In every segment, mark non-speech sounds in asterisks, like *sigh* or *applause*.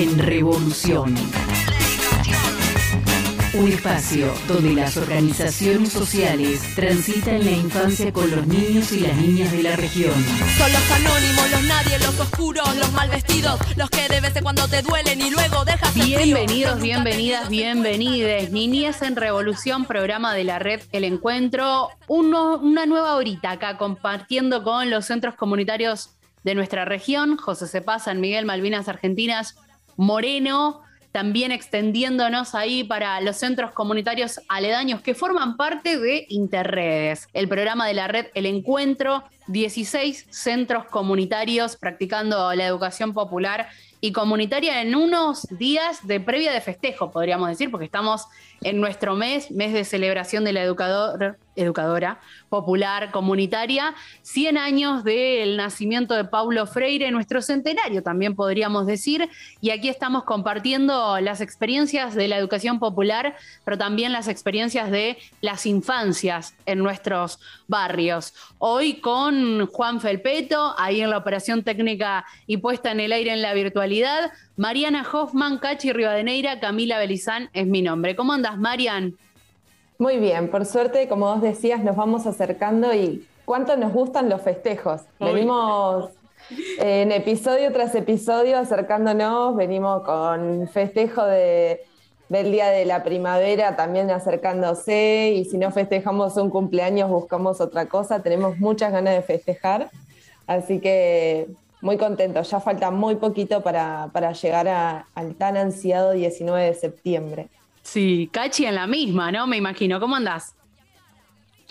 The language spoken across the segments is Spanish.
En Revolución. Un espacio donde las organizaciones sociales transitan la infancia con los niños y las niñas de la región. Son los anónimos, los nadie, los oscuros, los mal vestidos, los que de vez en cuando te duelen y luego dejas. Bienvenidos, bienvenidas, bienvenides. Niñez en Revolución, programa de la red El Encuentro. Uno- una nueva horita acá compartiendo con los centros comunitarios de nuestra región, José Cepá, San Miguel, Malvinas Argentinas, Moreno, también extendiéndonos ahí para los centros comunitarios aledaños que forman parte de Interredes, el programa de la red El Encuentro, 16 centros comunitarios practicando la educación popular y comunitaria en unos días de previa de festejo, podríamos decir, porque estamos en nuestro mes, mes de celebración de la educador- educadora popular comunitaria, 100 años del nacimiento de Paulo Freire, nuestro centenario también podríamos decir, y aquí estamos compartiendo las experiencias de la educación popular, pero también las experiencias de las infancias en nuestros barrios. Hoy con Juan Felpeto, ahí en la operación técnica y puesta en el aire en la virtualidad, Mariana Hoffman, Cachi Rivadeneira, Camila Belizán es mi nombre. ¿Cómo andas, Marian? Muy bien, por suerte, como vos decías, nos vamos acercando y cuánto nos gustan los festejos. Venimos eh, en episodio tras episodio acercándonos, venimos con festejo de- del Día de la Primavera también acercándose y si no festejamos un cumpleaños buscamos otra cosa, tenemos muchas ganas de festejar, así que muy contentos, ya falta muy poquito para, para llegar a- al tan ansiado 19 de septiembre. Sí, Cachi en la misma, ¿no? Me imagino. ¿Cómo andás?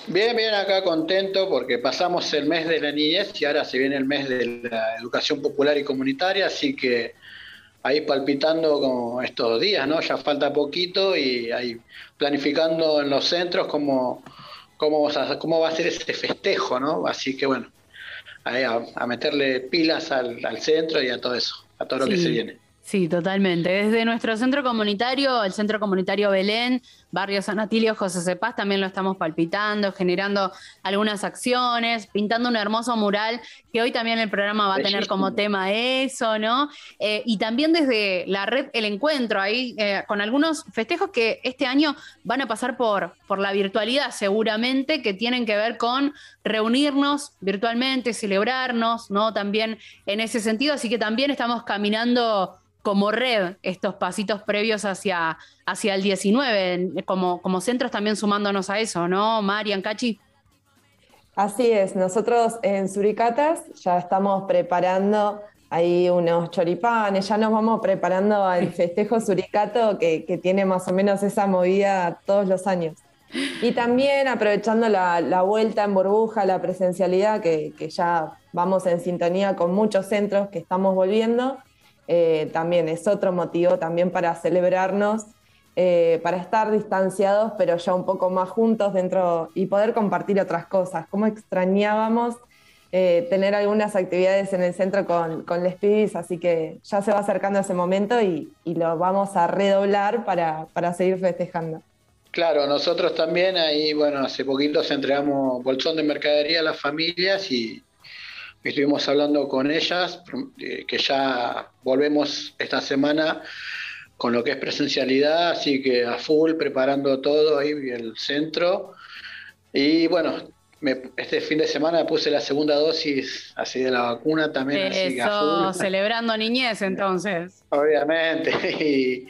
Bien, bien, acá contento porque pasamos el mes de la niñez y ahora se viene el mes de la educación popular y comunitaria, así que ahí palpitando como estos días, ¿no? Ya falta poquito y ahí planificando en los centros cómo, cómo, cómo va a ser ese festejo, ¿no? Así que bueno, ahí a, a meterle pilas al, al centro y a todo eso, a todo lo que se viene. Sí, totalmente. Desde nuestro centro comunitario, el Centro Comunitario Belén, Barrio San Atilio, José Cepaz, también lo estamos palpitando, generando algunas acciones, pintando un hermoso mural que hoy también el programa va a tener como tema eso, ¿no? Eh, y también desde la red El Encuentro, ahí eh, con algunos festejos que este año van a pasar por, por la virtualidad seguramente, que tienen que ver con reunirnos virtualmente, celebrarnos, ¿no? También en ese sentido, así que también estamos caminando como red estos pasitos previos hacia, hacia el 19, en- como, como centros también sumándonos a eso, ¿no? Marian, Cachi. Así es, nosotros en Suricatas ya estamos preparando ahí unos choripanes, ya nos vamos preparando al *laughs* festejo Suricato que, que tiene más o menos esa movida todos los años. Y también aprovechando la, la vuelta en burbuja, la presencialidad, que, que ya vamos en sintonía con muchos centros que estamos volviendo, eh, también es otro motivo también para celebrarnos eh, para estar distanciados, pero ya un poco más juntos dentro y poder compartir otras cosas. Cómo extrañábamos eh, tener algunas actividades en el centro con, con les pibis, así que ya se va acercando ese momento y, lo vamos a redoblar para, para seguir festejando. Claro, nosotros también ahí, bueno, hace poquito se entregamos bolsón de mercadería a las familias y estuvimos hablando con ellas, eh, que ya volvemos esta semana con lo que es presencialidad, así que a full preparando todo ahí el centro. Y bueno, me- este fin de semana puse la segunda dosis así de la vacuna también, así que a full. *laughs* *laughs* celebrando niñez entonces. Obviamente. *laughs*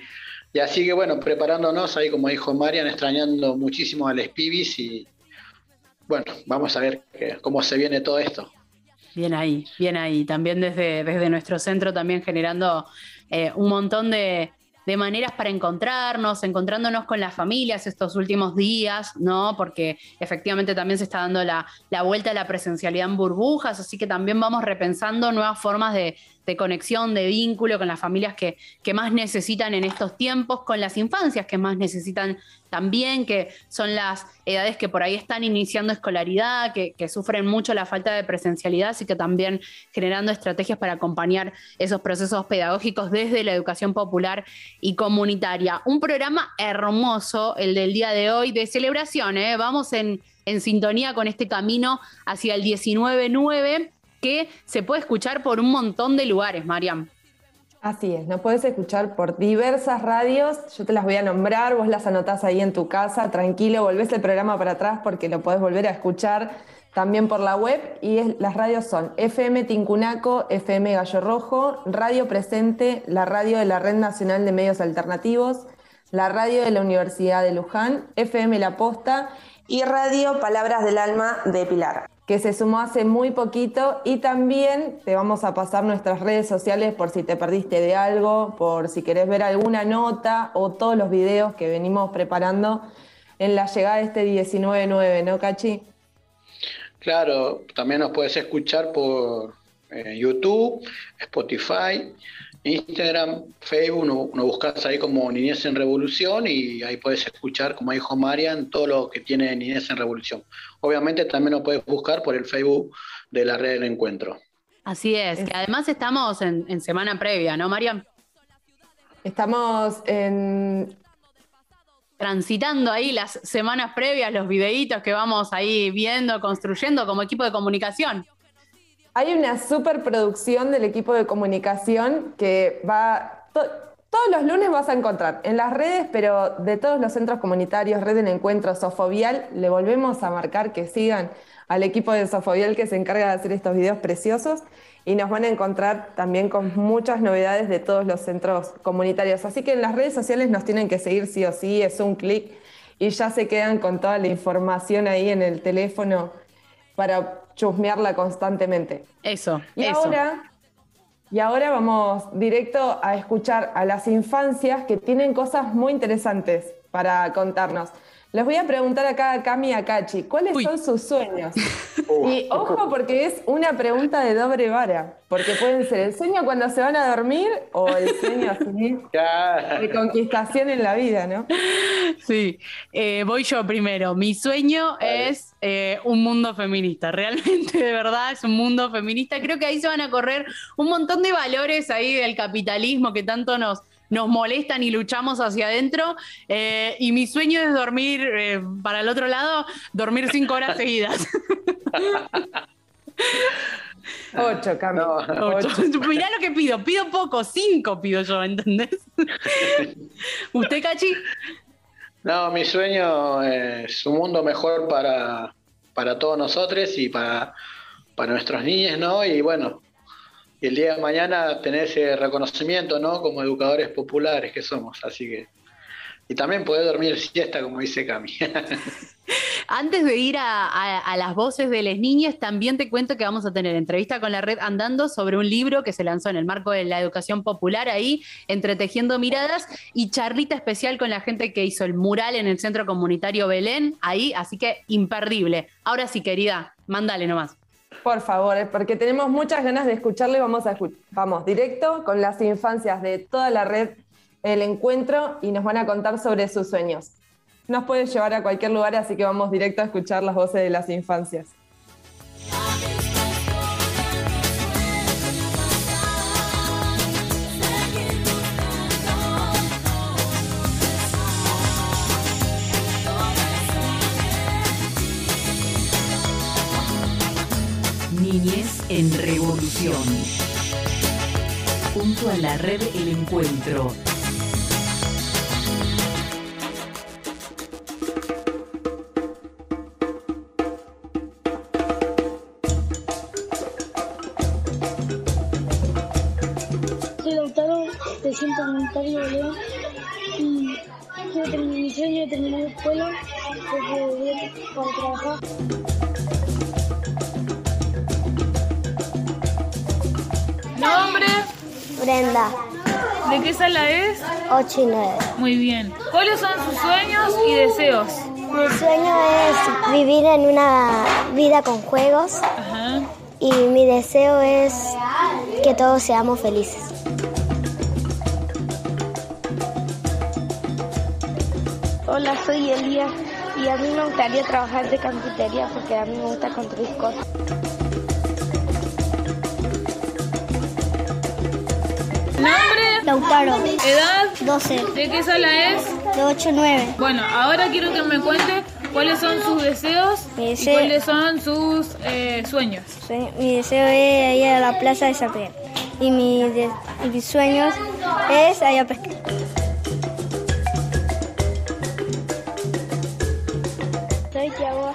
Y, y así que bueno, preparándonos ahí, como dijo Marian, extrañando muchísimo a los pibis y bueno, vamos a ver que- cómo se viene todo esto. Bien ahí, bien ahí. También desde, desde nuestro centro también generando eh, un montón de, de maneras para encontrarnos, encontrándonos con las familias estos últimos días, ¿no? Porque efectivamente también se está dando la, la vuelta a la presencialidad en burbujas, así que también vamos repensando nuevas formas de, de conexión, de vínculo con las familias que, que más necesitan en estos tiempos, con las infancias que más necesitan también, que son las edades que por ahí están iniciando escolaridad, que, sufren mucho la falta de presencialidad, así que también generando estrategias para acompañar esos procesos pedagógicos desde la educación popular y comunitaria. Un programa hermoso, el del día de hoy, de celebración, ¿eh? vamos en, en sintonía con este camino hacia el 19-9 que se puede escuchar por un montón de lugares, Mariam. Así es, nos puedes escuchar por diversas radios, yo te las voy a nombrar, vos las anotás ahí en tu casa, tranquilo, volvés el programa para atrás porque lo podés volver a escuchar también por la web. Y las radios son FM Tincunaco, FM Gallo Rojo, Radio Presente, la radio de la Red Nacional de Medios Alternativos, la radio de la Universidad de Luján, FM La Posta y Radio Palabras del Alma de Pilar que se sumó hace muy poquito y también te vamos a pasar nuestras redes sociales por si te perdiste de algo, por si querés ver alguna nota o todos los videos que venimos preparando en la llegada de este 19-9, ¿no, Cachi? Claro, también nos puedes escuchar por eh, YouTube, Spotify, Instagram, Facebook, nos buscas ahí como Niñez en Revolución y ahí puedes escuchar, como dijo Marian, todo lo que tiene Niñez en Revolución. Obviamente también nos puedes buscar por el Facebook de la red del encuentro. Así es, que además estamos en, semana previa, ¿no, Marian? Estamos en... Transitando ahí las semanas previas, los videitos que vamos ahí viendo, construyendo como equipo de comunicación. Hay una superproducción del equipo de comunicación que va. todos los lunes vas a encontrar en las redes, pero de todos los centros comunitarios, Red del Encuentro, Sofovial, le volvemos a marcar que sigan al equipo de Sofovial que se encarga de hacer estos videos preciosos y nos van a encontrar también con muchas novedades de todos los centros comunitarios. Así que en las redes sociales nos tienen que seguir sí o sí, es un clic y ya se quedan con toda la información ahí en el teléfono para chusmearla constantemente. Eso, y eso. Ahora, y ahora vamos directo a escuchar a las infancias que tienen cosas muy interesantes para contarnos. Les voy a preguntar acá a Cami y a Cachi, ¿cuáles son sus sueños? *laughs* y ojo porque es una pregunta de doble vara, porque pueden ser el sueño cuando se van a dormir o el sueño así de *laughs* conquistación en la vida, ¿no? Sí, eh, voy yo primero. Mi sueño es eh, un mundo feminista, realmente de verdad es un mundo feminista. Creo que ahí se van a correr un montón de valores ahí del capitalismo que tanto nos nos molestan y luchamos hacia adentro. Eh, y mi sueño es dormir, eh, para el otro lado, dormir cinco horas seguidas. *laughs* Ocho, Camilo. *laughs* Mirá lo que pido, pido poco, cinco pido yo, ¿entendés? *laughs* ¿Usted, Cachi? No, mi sueño es un mundo mejor para, para todos nosotros y para, para nuestros niños, ¿no? Y bueno, y el día de mañana tener ese reconocimiento, ¿no? Como educadores populares que somos, así que... Y también poder dormir siesta, como dice Cami. *laughs* Antes de ir a, las voces de las niñas, también te cuento que vamos a tener entrevista con la red Andando sobre un libro que se lanzó en el marco de la educación popular ahí, Entretejiendo Miradas, y charlita especial con la gente que hizo el mural en el Centro Comunitario Belén, ahí, así que imperdible. Ahora sí, querida, mándale nomás. Por favor, porque tenemos muchas ganas de escucharle. Vamos vamos directo con las infancias de toda la red El Encuentro y nos van a contar sobre sus sueños. Nos puede llevar a cualquier lugar, así que vamos directo a escuchar las voces de las infancias. En Revolución. Junto a la red El Encuentro. Soy Lautaro, de Centro Comunitario de y quiero terminar mi sueño de terminar la escuela porque voy a trabajar. Brenda. ¿De qué sala es? 8 y 9. Muy bien. ¿Cuáles son sus sueños y deseos? Mi sueño es vivir en una vida con juegos. Ajá. y mi deseo es que todos seamos felices. Hola, soy Elías y a mí me gustaría trabajar de carpintería porque a mí me gusta construir cosas. Lautaro. ¿Edad? 12. ¿De qué sala es? De 8 9. Bueno, ahora quiero que me cuente cuáles son sus deseos y deseo- cuáles son sus eh, sueños. Mi deseo es ir a la plaza de San Pedro. Y mi, de- y mis sueños es ir a pescar. Soy Tiago,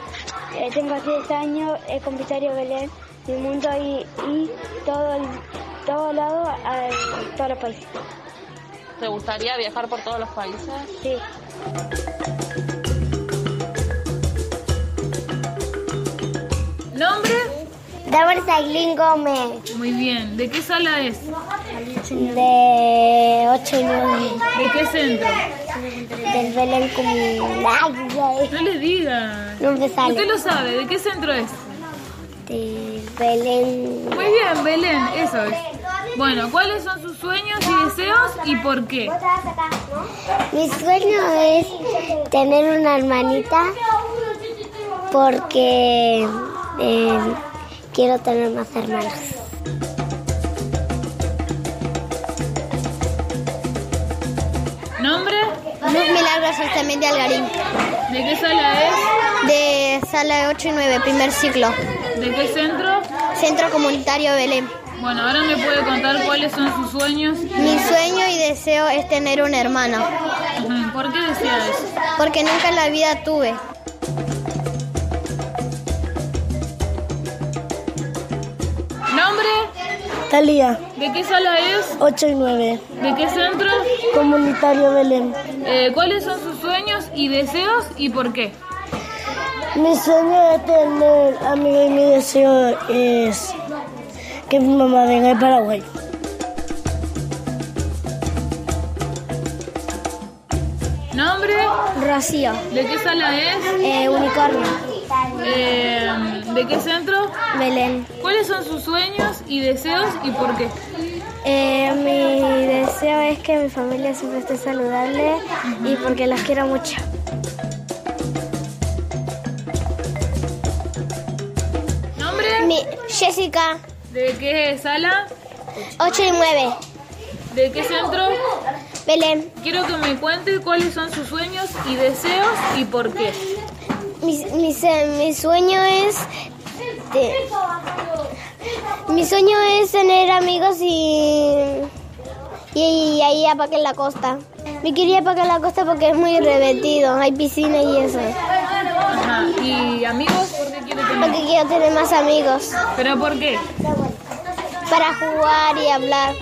eh, tengo 10 años, es comisario Belén, mi mundo y, y todo, el- lado, a todos los países. ¿Te gustaría viajar por todos los países? Sí. ¿Nombre? Débora Saglín Gómez. Muy bien. ¿De qué sala es? De 8 y 9. ¿De qué centro? Del Belén Comunal. No le diga. No me sale. Usted lo sabe. ¿De qué centro es? Del Belén. Muy bien, Belén. Eso es. Bueno, ¿cuáles son sus sueños y deseos y por qué? Mi sueño es tener una hermanita porque eh, quiero tener más hermanos. ¿Nombre? Luz Milagros también de Algarín. ¿De qué sala es? De sala 8 y 9, primer ciclo. ¿De qué centro? Centro Comunitario Belén. Bueno, ahora me puede contar cuáles son sus sueños. Mi sueño y deseo es tener una hermana, ¿Por qué desea eso? porque nunca en la vida tuve. ¿Nombre? Talía, ¿De qué sala es? 8 y 9, ¿De qué centro? Comunitario Belén. Eh, ¿Cuáles son sus sueños y deseos y por qué? Mi sueño es tener amigos y mi deseo es que mi mamá venga de Paraguay. ¿Nombre? Rocío, ¿De qué sala es? eh, unicornio, Eh, ¿De qué centro? Belén. ¿Cuáles son sus sueños y deseos y por qué? Eh, mi deseo es que mi familia siempre esté saludable y porque las quiero mucho. ¿Nombre? Mi, Jessica, ¿De qué sala? 8 y 9, ¿De qué centro? Belén. Quiero que me cuente cuáles son sus sueños y deseos y por qué. Mi, mi, se- mi sueño es... de- mi sueño es tener amigos y... Y, ahí a Paque en la costa. Me quería Paque en la costa porque es muy divertido. Hay piscina y eso. Ajá. ¿Y amigos? ¿Por qué quiere tener? Porque quiero tener más amigos. ¿Pero por qué? Para jugar y hablar.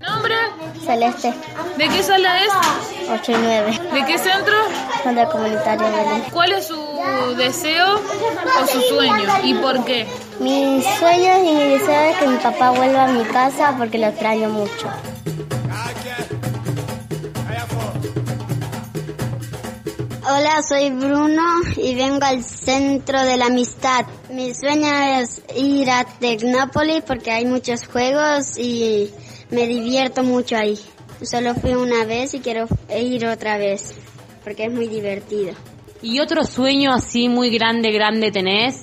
¿Nombre? Celeste, ¿De qué sala es? 8 y 9. ¿De qué centro? Donde comunitario Belén. ¿Cuál es su deseo o su sueño y por qué? Mis sueños y mi deseo es que mi papá vuelva a mi casa porque lo extraño mucho. Hola, soy Bruno y vengo al centro de la amistad. Mi sueño es ir a Tecnópolis porque hay muchos juegos y me divierto mucho ahí. Solo fui una vez y quiero ir otra vez porque es muy divertido. ¿Y otro sueño así muy grande, grande tenés?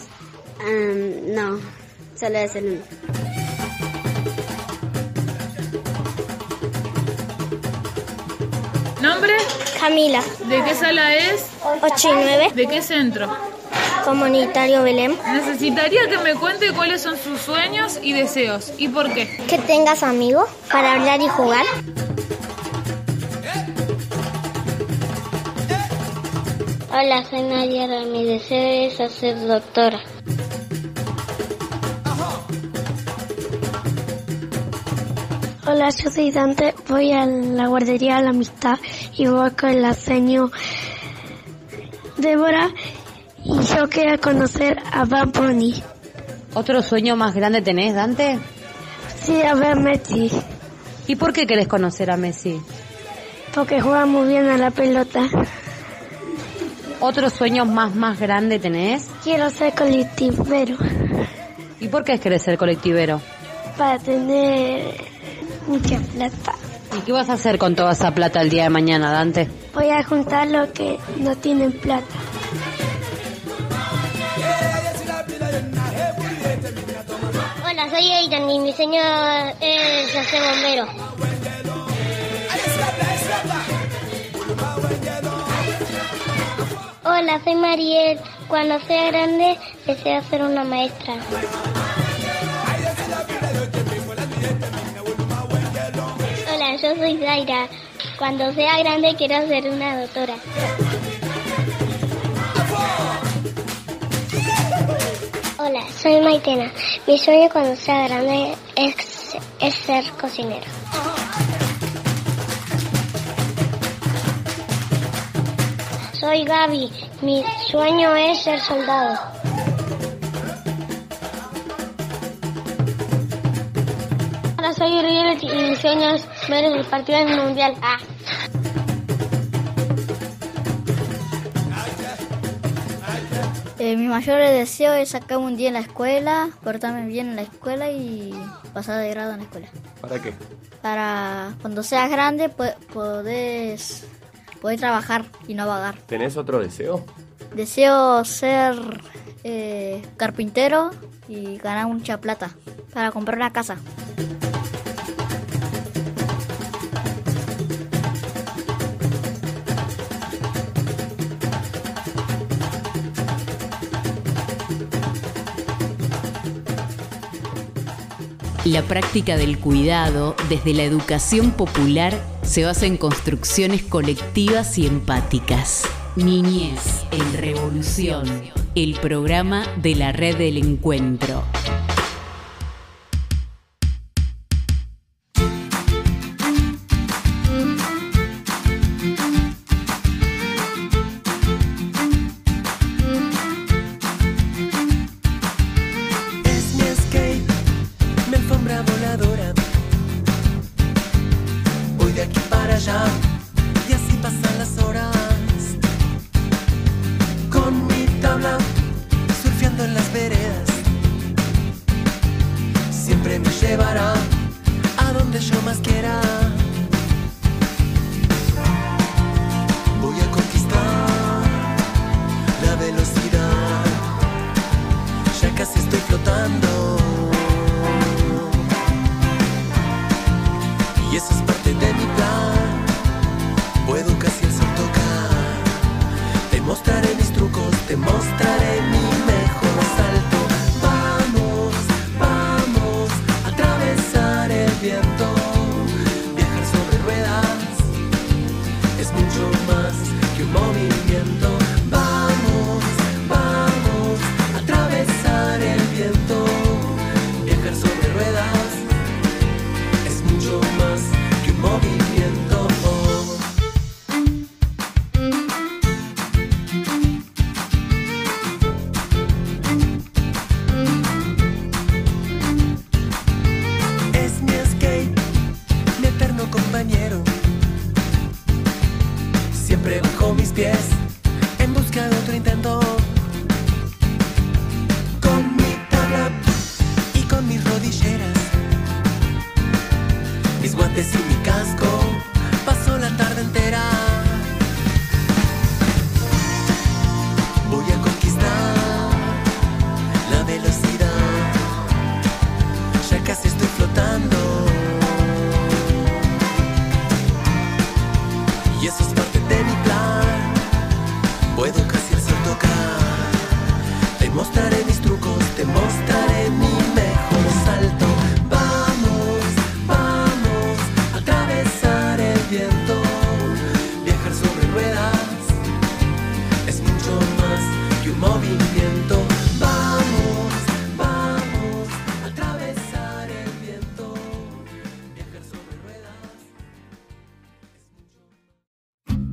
Am, no, solo es el único. ¿Nombre? Camila, ¿De qué sala es? 8 y 9, ¿De qué centro? comunitario Belén. Necesitaría que me cuente cuáles son sus sueños y deseos y por qué. Que tengas amigos para hablar y jugar. Hola, soy Nayara. Mi deseo es ser doctora. Hola, yo soy Dante. Voy a la guardería de la amistad y voy con el aceño Débora y yo quiero conocer a Bad Bunny. ¿Otro sueño más grande tenés, Dante? Sí, a ver Messi, ¿Y por qué querés conocer a Messi? porque juega muy bien a la pelota. ¿Otro sueño más más grande tenés? Quiero ser colectivero ¿Y por qué querés ser colectivero? para tener mucha plata. ¿Y qué vas a hacer con toda esa plata el día de mañana, Dante? Voy a juntar lo que no tienen plata. Hola, soy Aidan y mi sueño es ser bombero. Hola, soy Mariel. Cuando sea grande, deseo ser una maestra. Hola, yo soy Zaira. Cuando sea grande, quiero ser una doctora. Hola, soy Maitena. Mi sueño cuando sea grande es, es ser cocinero. Soy Gaby. Mi sueño es ser soldado. Hola, soy Uriel y mi sueño es ver el partido del mundial. Ah. Eh, mi mayor deseo es sacar un día en la escuela, portarme bien en la escuela y pasar de grado en la escuela. ¿Para qué? Para cuando seas grande po- podés, poder trabajar y no vagar. ¿Tenés otro deseo? Deseo ser eh, carpintero y ganar mucha plata para comprar una casa. La práctica del cuidado desde la educación popular se basa en construcciones colectivas y empáticas. Niñez en Revolución, el programa de la Red del Encuentro. movimiento. Vamos, vamos a atravesar el viento. Viajar sobre ruedas.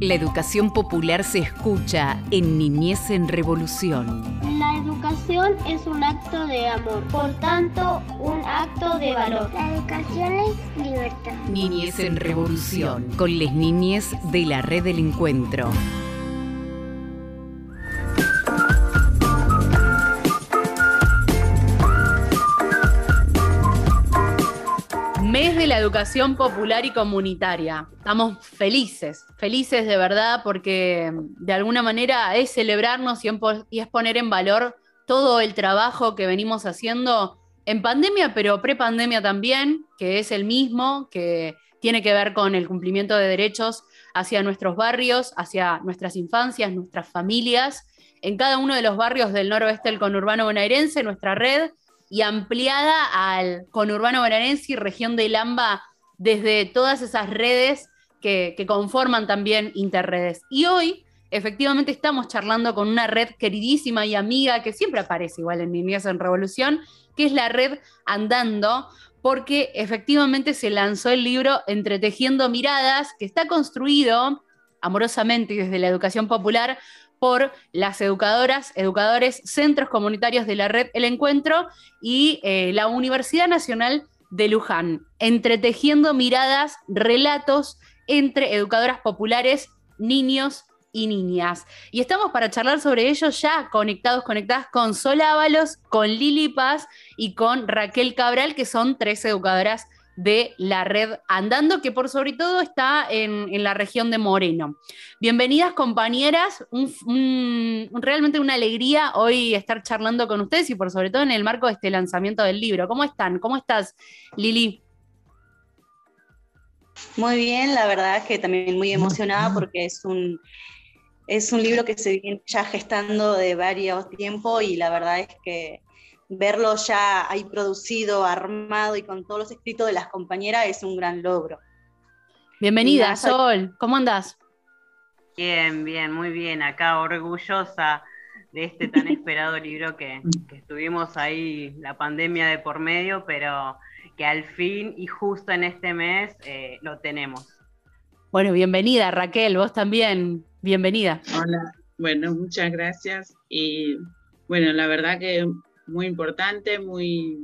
La educación popular se escucha en Niñez en Revolución. La educación es un acto de amor, por tanto, un acto de valor. La educación es libertad. Niñez en Revolución, con las niñez de la Red del Encuentro. De la educación popular y comunitaria. Estamos felices, felices de verdad porque de alguna manera es celebrarnos y y es poner en valor todo el trabajo que venimos haciendo en pandemia, pero prepandemia también, que es el mismo, que tiene que ver con el cumplimiento de derechos hacia nuestros barrios, hacia nuestras infancias, nuestras familias, en cada uno de los barrios del noroeste del conurbano bonaerense, nuestra red, y ampliada al conurbano bonaerense y región de Lamba desde todas esas redes que, conforman también Interredes. Y hoy, efectivamente, estamos charlando con una red queridísima y amiga que siempre aparece igual en Niñez en Revolución, que es la red Andando, porque efectivamente se lanzó el libro Entretejiendo Miradas, que está construido amorosamente desde la educación popular por las educadoras, educadores, centros comunitarios de la red El Encuentro y eh, la Universidad Nacional de Luján, entretejiendo miradas, relatos entre educadoras populares, niños y niñas. Y estamos para charlar sobre ello ya conectados, conectadas con Sol Ábalos, con Lili Paz y con Raquel Cabral, que son tres educadoras de la red Andando, que por sobre todo está en, en la región de Moreno. Bienvenidas compañeras, un- un- realmente una alegría hoy estar charlando con ustedes y por sobre todo en el marco de este lanzamiento del libro. ¿Cómo están? ¿Cómo estás, Lili? Muy bien, la verdad es que también muy emocionada porque es un, es un libro que se viene ya gestando de varios tiempos y la verdad es que verlo ya ahí producido, armado y con todos los escritos de las compañeras es un gran logro. Bienvenida, Nada, Sol. ¿Cómo andás? Bien, bien, muy bien. Acá orgullosa de este tan *laughs* esperado libro que, que estuvimos ahí la pandemia de por medio, pero que al fin y justo en este mes eh, lo tenemos. Bueno, bienvenida, Raquel, vos también. Bienvenida. Hola, bueno, muchas gracias. Y bueno, la verdad que muy importante, muy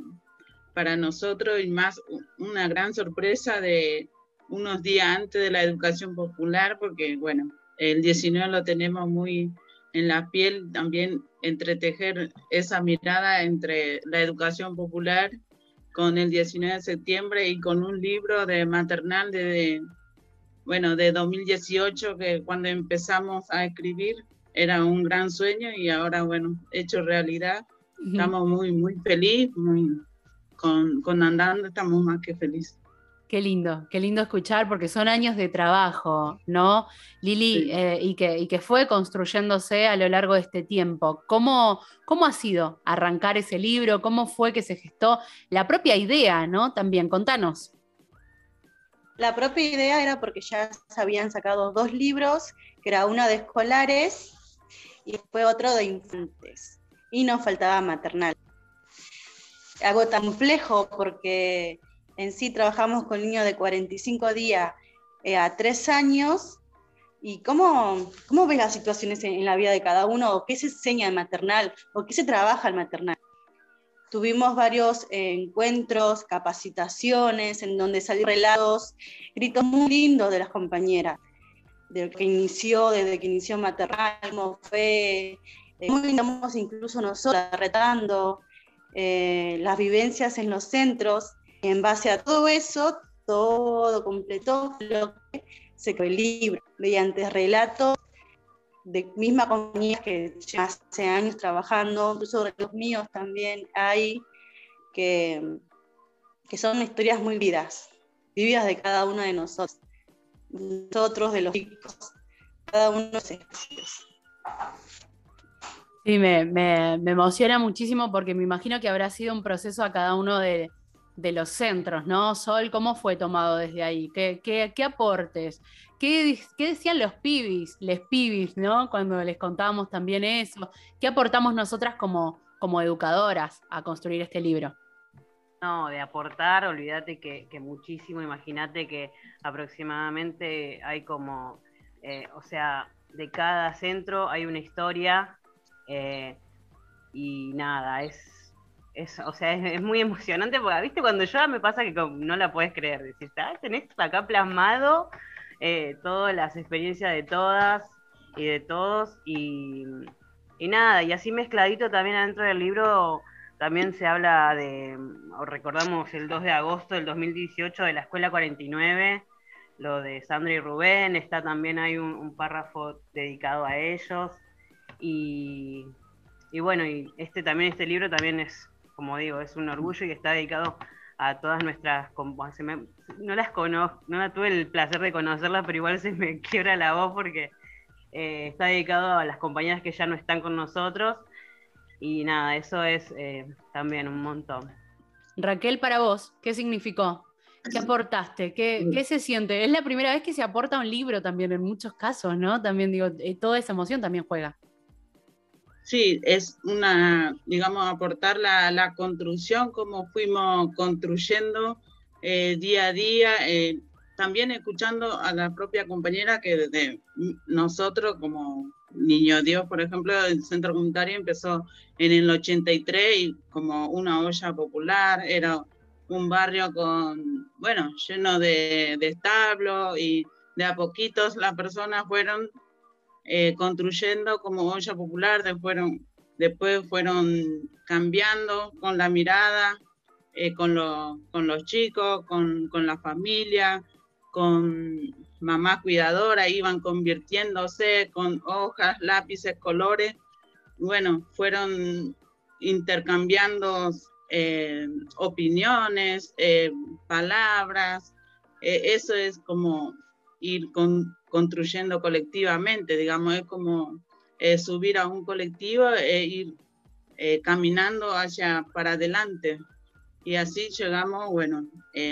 para nosotros y más una gran sorpresa de unos días antes de la educación popular, porque bueno, el 19 lo tenemos muy en la piel, también entretejer esa mirada entre la educación popular con el 19 de septiembre y con un libro de maternal de, bueno, de 2018, que cuando empezamos a escribir era un gran sueño y ahora, bueno, hecho realidad. Estamos muy, muy felices, muy, con, con Andando estamos más que felices. Qué lindo, qué lindo escuchar porque son años de trabajo, ¿no, Lili? Sí. Eh, y, que, y que fue construyéndose a lo largo de este tiempo. ¿Cómo, ¿Cómo ha sido arrancar ese libro? ¿Cómo fue que se gestó la propia idea, ¿no? También, contanos. La propia idea era porque ya se habían sacado dos libros, que era uno de escolares y fue otro de infantes. Y nos faltaba maternal. Algo tan complejo porque en sí trabajamos con niños de 45 días eh, a 3 años. ¿Y cómo, cómo ves las situaciones en, la vida de cada uno? ¿O qué se enseña en maternal? ¿O qué se trabaja en maternal? Tuvimos varios eh, encuentros, capacitaciones, en donde salieron relatos, gritos muy lindos de las compañeras, de que inició, desde que inició maternal, cómo fue, muy estamos incluso nosotros retando eh, las vivencias en los centros. En base a todo eso, todo completó lo que se creó el libro, mediante relatos de misma compañía que ya hace años trabajando, incluso los míos también hay, que, que son historias muy vidas, vividas de cada uno de nosotros, nosotros de los chicos, cada uno de los espacios. Sí, me, me- me emociona muchísimo porque me imagino que habrá sido un proceso a cada uno de, de los centros, ¿no? Sol, ¿cómo fue tomado desde ahí? ¿Qué, qué- aportes? ¿Qué, qué decían los pibis, les pibis, ¿no? Cuando les contábamos también eso. ¿Qué aportamos nosotras como, como educadoras a construir este libro? No, de aportar, olvídate que, que muchísimo, imagínate que aproximadamente hay como eh, o sea, de cada centro hay una historia eh, y nada, es, es o sea, es, muy emocionante porque, viste, cuando yo me pasa que no la puedes creer, decir, ah, tenés acá plasmado eh, todas las experiencias de todas y de todos y, y nada, y así mezcladito también adentro del libro también se habla de, recordamos el 2 de agosto del 2018 de la Escuela 49, lo de Sandra y Rubén, está también hay un, párrafo dedicado a ellos. Y, bueno, y este también, este libro también es, como digo, es un orgullo y está dedicado a todas nuestras, no las conozco, no tuve el placer de conocerlas, pero igual se me *laughs* quiebra la voz porque eh, está dedicado a las compañeras que ya no están con nosotros y nada, eso es eh, también un montón. Raquel, para vos, ¿qué significó? ¿Qué aportaste? ¿Qué, ¿Qué, se siente? Es la primera vez que se aporta un libro también en muchos casos, ¿no? También digo, eh, toda esa emoción también juega. Sí, es una, digamos, aportar la, la construcción, como fuimos construyendo eh, día a día, también escuchando a la propia compañera que desde nosotros como Niño Dios, por ejemplo, el centro comunitario empezó en el 83 y como una olla popular, era un barrio con, bueno, lleno de, establos y de a poquitos las personas fueron eh, construyendo como olla popular, después fueron, después fueron cambiando con la mirada, eh, con, con los chicos, con, con la familia, con mamá cuidadora, iban convirtiéndose con hojas, lápices, colores. Bueno, fueron intercambiando eh, opiniones, eh, palabras. Eso es como ir construyendo colectivamente, digamos, es como subir a un colectivo e ir caminando hacia para adelante. Y así llegamos, bueno,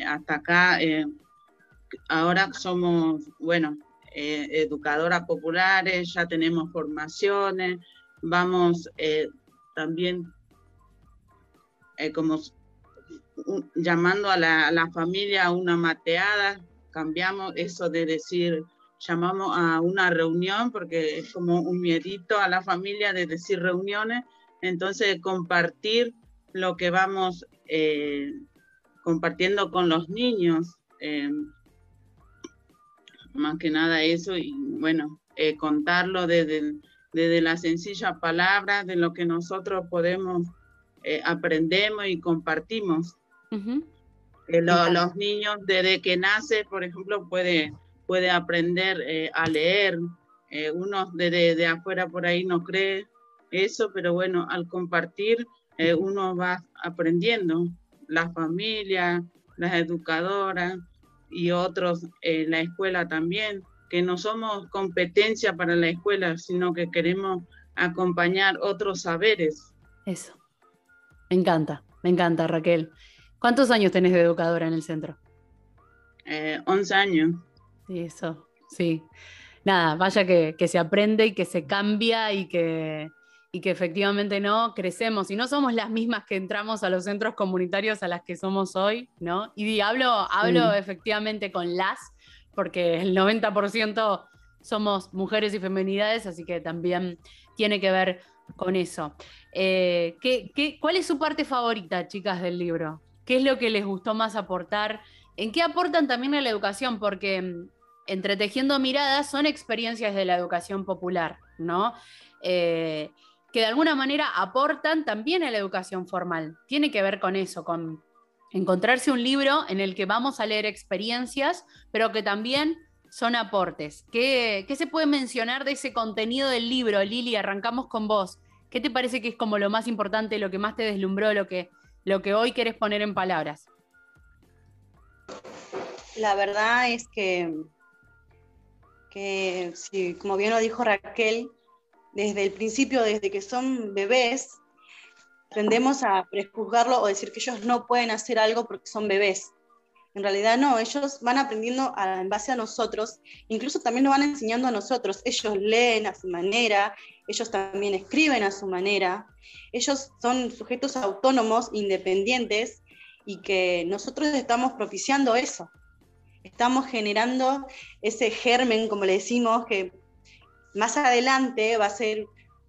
hasta acá ahora somos, bueno, eh, educadoras populares, ya tenemos formaciones, vamos eh, también eh, como llamando a la, familia a una mateada, cambiamos eso de decir, llamamos a una reunión, porque es como un miedito a la familia de decir reuniones, entonces compartir lo que vamos compartiendo con los niños más que nada eso y bueno, eh, contarlo desde, desde la sencilla palabra de lo que nosotros podemos, eh, aprendemos y compartimos. Eh, los niños desde que nace, por ejemplo, puede, puede aprender a leer. uno desde de afuera por ahí no cree eso, pero bueno, al compartir uno va aprendiendo. La familia, las educadoras, y otros en la escuela también, que no somos competencia para la escuela, sino que queremos acompañar otros saberes. Eso. Me encanta, me encanta, Raquel. ¿Cuántos años tenés de educadora en el centro? Eh, 11 años. Sí, eso, sí. Nada, vaya que, que se aprende y que se cambia y que, y que efectivamente no crecemos y no somos las mismas que entramos a los centros comunitarios a las que somos hoy, ¿no? Y hablo, hablo efectivamente con las, porque el 90% somos mujeres y feminidades, así que también tiene que ver con eso. Eh, ¿qué, cuál es su parte favorita, chicas, del libro? ¿Qué es lo que les gustó más aportar? ¿En qué aportan también a la educación? Porque mm, entretejiendo miradas son experiencias de la educación popular, ¿no? Eh, que de alguna manera aportan también a la educación formal. Tiene que ver con eso, con encontrarse un libro en el que vamos a leer experiencias, pero que también son aportes. ¿Qué, se puede mencionar de ese contenido del libro? Lili, arrancamos con vos. ¿Qué te parece que es como lo más importante, lo que más te deslumbró, lo que, lo que hoy querés poner en palabras? La verdad es que, que como bien lo dijo Raquel, desde el principio, desde que son bebés, tendemos a prejuzgarlo o decir que ellos no pueden hacer algo porque son bebés. En realidad no, ellos van aprendiendo en base a nosotros, incluso también nos van enseñando a nosotros. Ellos leen a su manera, ellos también escriben a su manera, ellos son sujetos autónomos, independientes, y que nosotros estamos propiciando eso. Estamos generando ese germen, como le decimos, que más adelante va a ser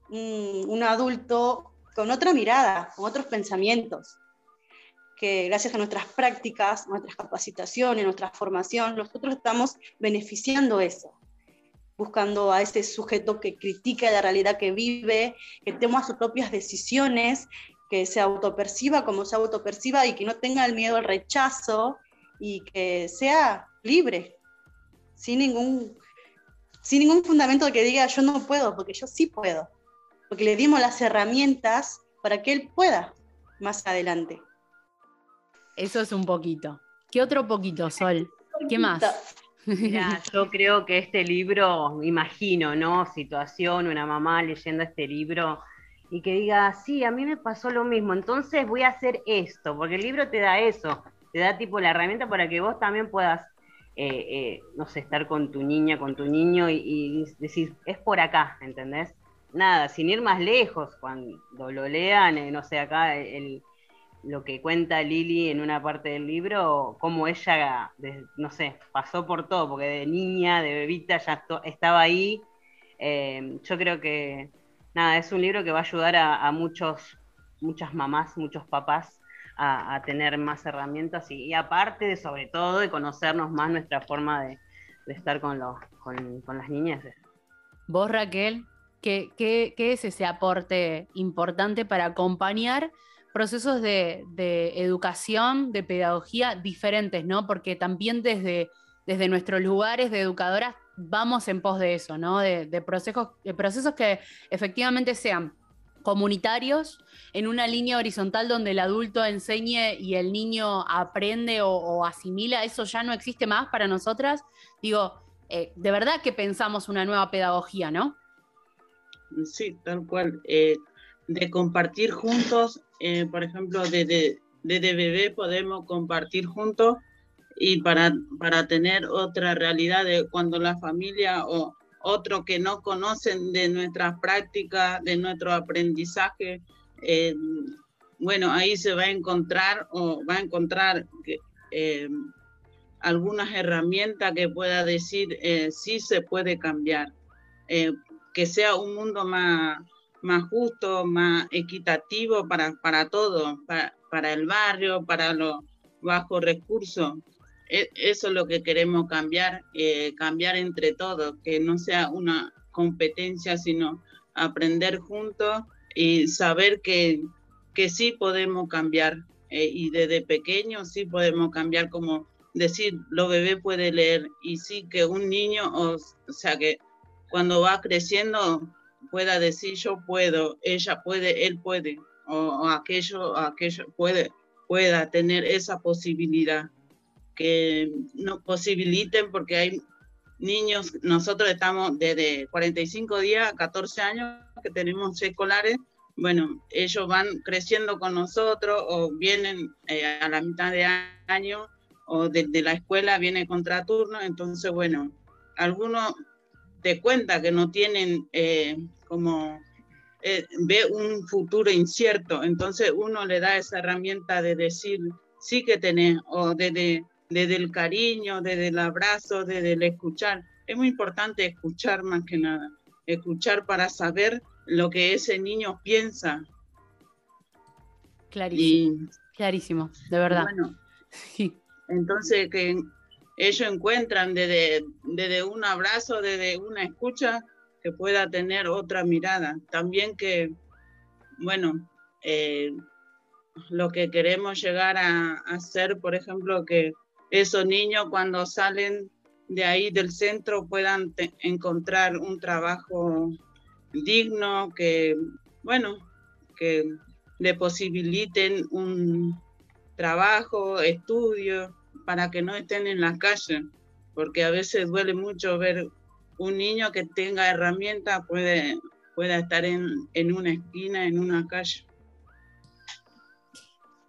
un, adulto con otra mirada, con otros pensamientos, que gracias a nuestras prácticas, nuestras capacitaciones, nuestra formación, nosotros estamos beneficiando eso, buscando a ese sujeto que critica la realidad que vive, que toma sus propias decisiones, que se autoperciba como se autoperciba y que no tenga el miedo al rechazo y que sea libre, sin ningún, sin ningún fundamento que diga yo no puedo, porque yo sí puedo, porque le dimos las herramientas para que él pueda más adelante. Eso es un poquito. ¿Qué otro poquito, Sol? ¿Qué más? *laughs* yo creo que este libro, imagino, ¿no? Situación, una mamá leyendo este libro y que diga, sí, a mí me pasó lo mismo, entonces voy a hacer esto, porque el libro te da eso, te da tipo la herramienta para que vos también puedas, eh, eh, no sé, estar con tu niña, con tu niño y, decir, es por acá, ¿entendés? Nada, sin ir más lejos, cuando lo lean, eh, no sé, acá el, lo que cuenta Lili en una parte del libro, cómo ella, no sé, pasó por todo, porque de niña, de bebita, ya estaba ahí. yo creo que, nada, es un libro que va a ayudar a, muchos, muchas mamás, muchos papás a, tener más herramientas y, aparte de sobre todo de conocernos más nuestra forma de, estar con, los, con, las niñas. Vos, Raquel, ¿qué, ¿qué, es ese aporte importante para acompañar procesos de, educación, de pedagogía diferentes, ¿no? Porque también desde, desde nuestros lugares de educadoras vamos en pos de eso, ¿no? De, procesos, procesos que efectivamente sean comunitarios en una línea horizontal donde el adulto enseñe y el niño aprende o, asimila, eso ya no existe más para nosotras. Digo, eh, de verdad que pensamos una nueva pedagogía, ¿no? Sí, tal cual. Eh, de compartir juntos, eh, por ejemplo, desde, desde bebé podemos compartir juntos y para, para tener otra realidad de cuando la familia o otro que no conocen de nuestras prácticas, de nuestro aprendizaje, eh, bueno, ahí se va a encontrar o va a encontrar eh, algunas herramientas que pueda decir eh, se puede cambiar, que sea un mundo más, más justo, más equitativo para, para todos, para, para el barrio, para los bajos recursos. E, eso es lo que queremos cambiar, eh, cambiar entre todos, que no sea una competencia, sino aprender juntos y saber que, que sí podemos cambiar eh, y desde pequeños sí podemos cambiar, como decir, lo bebé puede leer y sí que un niño, o, sea, que cuando va creciendo pueda decir yo puedo, ella puede, él puede, o, aquello, aquello puede, pueda tener esa posibilidad. Que nos posibiliten, porque hay niños, nosotros estamos desde 45 días a 14 años que tenemos escolares, bueno, ellos van creciendo con nosotros o vienen eh, a la mitad de año o desde la escuela viene contraturno, entonces bueno, algunos te cuenta que no tienen eh, como eh, ve un futuro incierto, entonces uno le da esa herramienta de decir sí que tenés o desde desde el cariño, desde el abrazo, desde el escuchar. Es muy importante escuchar más que nada, escuchar para saber lo que ese niño piensa. Clarísimo, clarísimo, de verdad. Entonces que ellos encuentran desde, desde un abrazo, desde una escucha, pueda tener otra mirada. También que, bueno, eh, lo que queremos llegar a hacer, por ejemplo, que esos niños cuando salen de ahí del centro puedan encontrar un trabajo digno, que, bueno, que le posibiliten un trabajo, estudio, para que no estén en la calle, porque a veces duele mucho ver un niño que tenga herramientas, puede, pueda estar en, en una esquina, en una calle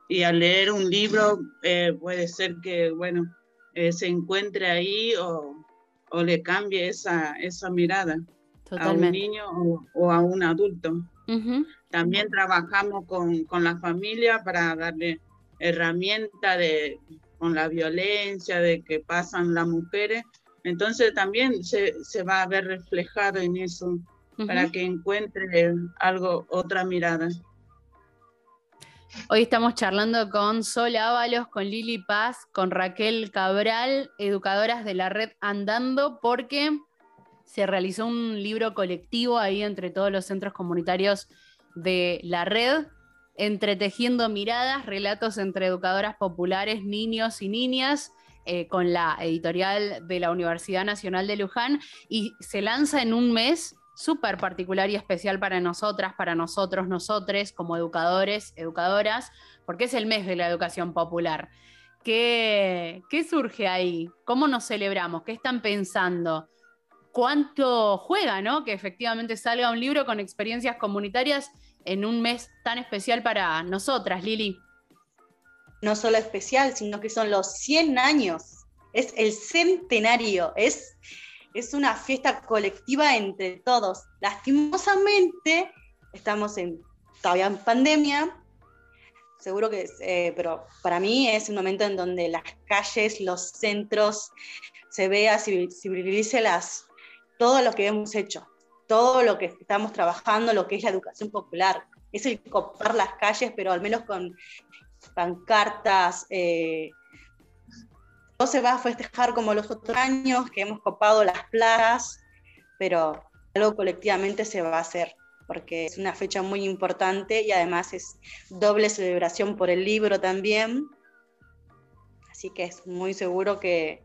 y al leer un libro eh, puede ser que, bueno, eh, se encuentre ahí o, o, le cambie esa, esa mirada a un niño o, a un adulto. También trabajamos con, con, la familia para darle herramientas de, con la violencia de que pasan las mujeres. Entonces también se, se va a ver reflejado en eso para que encuentre algo, otra mirada. Hoy estamos charlando con Sol Ábalos, con Lili Paz, con Raquel Cabral, educadoras de la red Andando, porque se realizó un libro colectivo ahí entre todos los centros comunitarios de la red, entretejiendo miradas, relatos entre educadoras populares, niños y niñas, eh, con la editorial de la Universidad Nacional de Luján, y se lanza en un mes súper particular y especial para nosotras, para nosotros, nosotres, como educadores, educadoras, porque es el mes de la educación popular. ¿Qué, qué surge ahí? ¿Cómo nos celebramos? ¿Qué están pensando? ¿Cuánto juega, no? Que efectivamente salga un libro con experiencias comunitarias en un mes tan especial para nosotras, Lili. No solo especial, sino que son los 100 años. Es el centenario, es es una fiesta colectiva entre todos. Lastimosamente, estamos en, todavía en pandemia, seguro que, eh, pero para mí es un momento en donde las calles, los centros, se vea, se visibilice las, todo lo que hemos hecho, todo lo que estamos trabajando, lo que es la educación popular. Es el copar las calles, pero al menos con pancartas, eh, no se va a festejar como los otros años, que hemos copado las plazas, pero algo colectivamente se va a hacer, porque es una fecha muy importante y además es doble celebración por el libro también. Así que es muy seguro que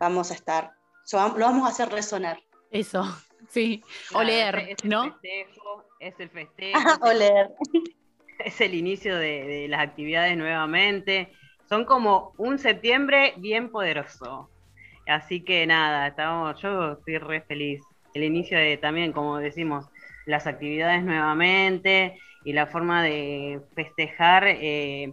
vamos a estar, lo vamos a hacer resonar. Eso, *laughs* sí, oler, ¿no? es el festejo. *laughs* oler. *laughs* Es el inicio de, las actividades nuevamente son como un septiembre bien poderoso. Así que nada, estamos, yo estoy re feliz. El inicio de también, como decimos, las actividades nuevamente y la forma de festejar eh,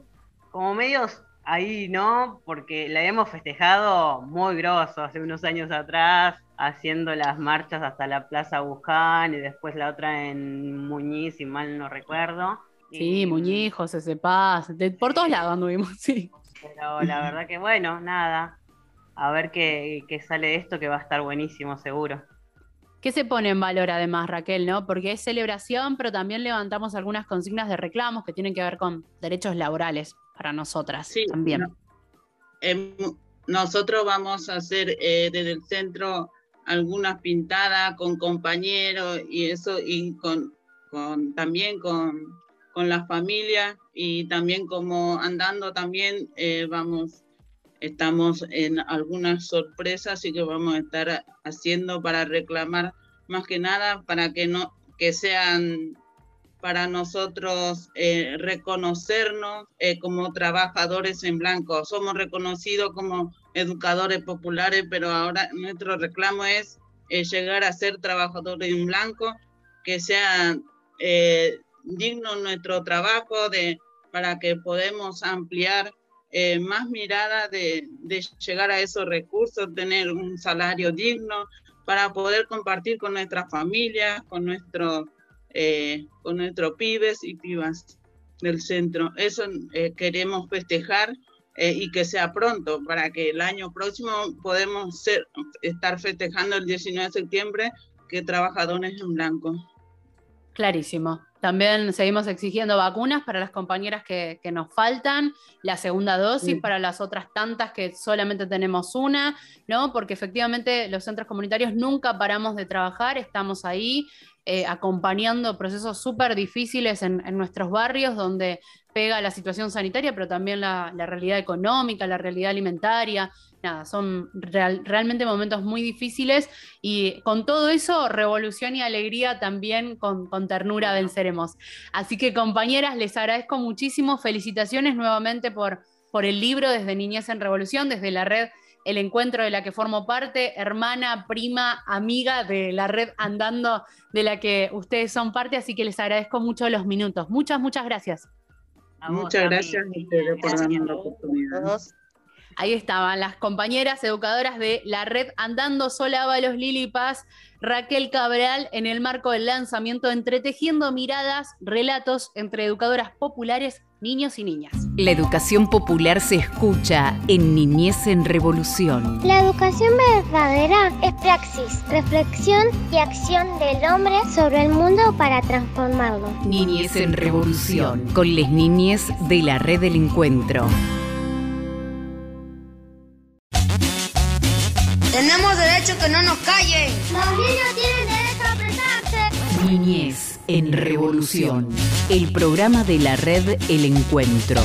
como medios ahí, ¿no? Porque la hemos festejado muy grosso hace unos años atrás, haciendo las marchas hasta la Plaza Buján y después la otra en Muñiz, si mal no recuerdo. Sí, Muñiz, José Paz, por todos lados anduvimos, *laughs* sí. Pero la verdad que bueno, nada. A ver qué, sale de esto, que va a estar buenísimo, seguro. ¿Qué se pone en valor además, Raquel, no? Porque es celebración, pero también levantamos algunas consignas de reclamos que tienen que ver con derechos laborales para nosotras sí, también. Em, nosotros vamos a hacer eh, desde el centro algunas pintadas con compañeros y eso, y con, con también con con la familia y también como andando también eh, vamos, estamos en algunas sorpresas y que vamos a estar haciendo para reclamar más que nada para que no que sean para nosotros eh, reconocernos eh, como trabajadores en blanco. Somos reconocidos como educadores populares, pero ahora nuestro reclamo es llegar a ser trabajadores en blanco, que sean digno nuestro trabajo de, para que podamos ampliar eh, más mirada de, llegar a esos recursos, tener un salario digno para poder compartir con nuestras familias, con, nuestro, eh, con nuestros pibes y pibas del centro. Eso eh, queremos festejar y que sea pronto, para que el año próximo podemos ser, estar festejando el 19 de septiembre que trabajadores en blanco. Clarísimo. También seguimos exigiendo vacunas para las compañeras que, nos faltan, la segunda dosis para las otras tantas que solamente tenemos una, ¿no? Porque efectivamente los centros comunitarios nunca paramos de trabajar, estamos ahí eh, acompañando procesos súper difíciles en, nuestros barrios donde pega la situación sanitaria, pero también la, realidad económica, la realidad alimentaria, nada, son realmente momentos muy difíciles y con todo eso, revolución y alegría también con, ternura venceremos. Así que compañeras, les agradezco muchísimo, felicitaciones nuevamente por, por el libro desde Niñez en Revolución, desde la red el encuentro de la que formo parte, hermana, prima, amiga de la red Andando de la que ustedes son parte, así que les agradezco mucho los minutos. Muchas, muchas gracias. Muchas gracias a ustedes por darnos la oportunidad. Ahí estaban las compañeras educadoras de la red Andando Sola Valos Lili Paz, Raquel Cabral, en el marco del lanzamiento Entretejiendo Miradas, relatos entre educadoras populares, niños y niñas. La educación popular se escucha en Niñez en Revolución. La educación verdadera es praxis, reflexión y acción del hombre sobre el mundo para transformarlo. Niñez en Revolución, con las niñez de la red del encuentro. Que no nos callen. Los niños tienen derecho a expresarse. Niñez en Revolución, el programa de la red El Encuentro.